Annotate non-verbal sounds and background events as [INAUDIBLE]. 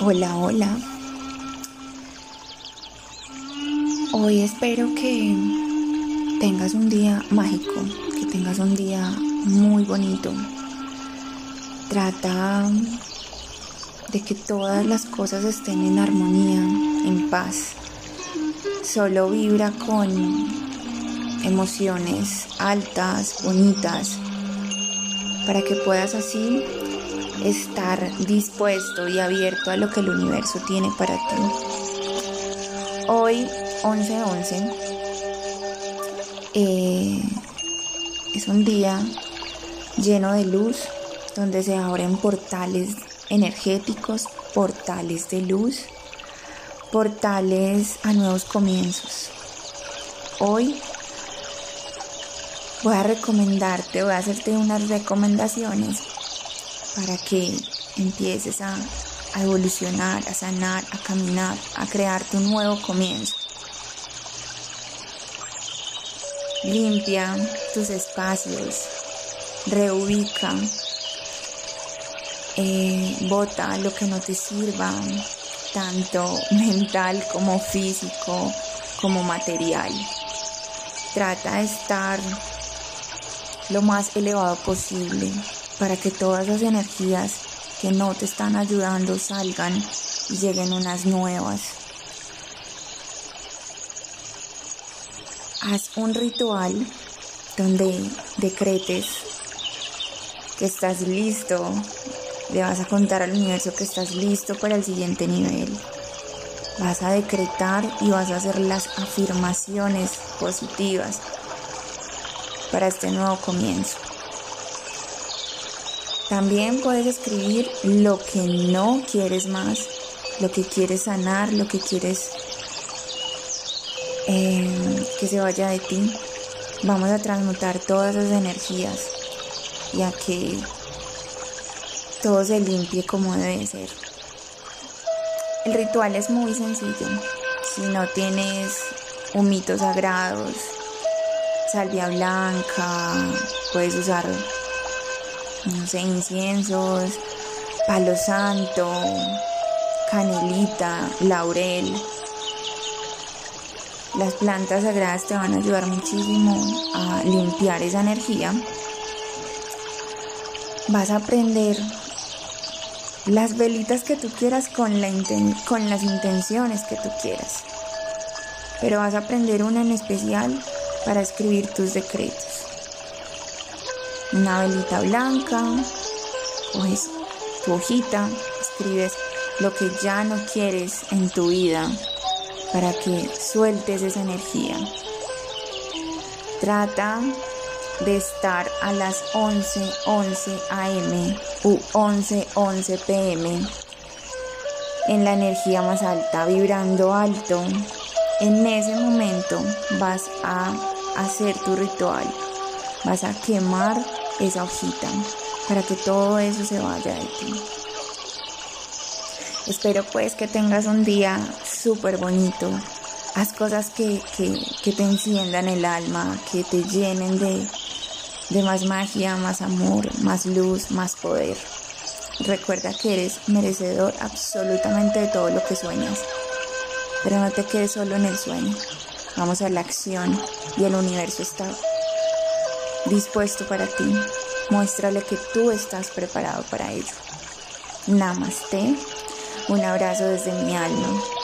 Hola, hola. Hoy espero que tengas un día mágico, que tengas un día muy bonito. Trata de que todas las cosas estén en armonía, en paz. Solo vibra con emociones altas, bonitas, para que puedas así estar dispuesto y abierto a lo que el universo tiene para ti. Hoy, 11-11, eh, es un día lleno de luz donde se abren portales energéticos, portales de luz, portales a nuevos comienzos. Hoy voy a recomendarte, voy a hacerte unas recomendaciones para que empieces a, evolucionar, a sanar, a caminar, a crearte un nuevo comienzo. Limpia tus espacios, reubica, eh, bota lo que no te sirva, tanto [LAUGHS] mental como físico, como material. Trata de estar lo más elevado posible para que todas las energías que no te están ayudando salgan y lleguen unas nuevas. Haz un ritual donde decretes que estás listo, le vas a contar al universo que estás listo para el siguiente nivel. Vas a decretar y vas a hacer las afirmaciones positivas para este nuevo comienzo. También puedes escribir lo que no quieres más, lo que quieres sanar, lo que quieres eh, que se vaya de ti. Vamos a transmutar todas esas energías y a que todo se limpie como debe ser. El ritual es muy sencillo. Si no tienes humitos sagrados, salvia blanca, puedes usar no sé, inciensos, palo santo, canelita, laurel. Las plantas sagradas te van a ayudar muchísimo a limpiar esa energía. Vas a aprender las velitas que tú quieras con, la con las intenciones que tú quieras. Pero vas a aprender una en especial para escribir tus decretos una velita blanca, coges tu hojita, escribes lo que ya no quieres en tu vida para que sueltes esa energía. Trata de estar a las 11:11 11 am u 11:11 11 pm en la energía más alta, vibrando alto. En ese momento vas a hacer tu ritual, vas a quemar esa hojita para que todo eso se vaya de ti. Espero pues que tengas un día súper bonito. Haz cosas que, te enciendan el alma, que te llenen de, de más magia, más amor, más luz, más poder. Recuerda que eres merecedor absolutamente de todo lo que sueñas. Pero no te quedes solo en el sueño. Vamos a la acción y el universo está dispuesto para ti. Muéstrale que tú estás preparado para ello. Namaste. Un abrazo desde mi alma.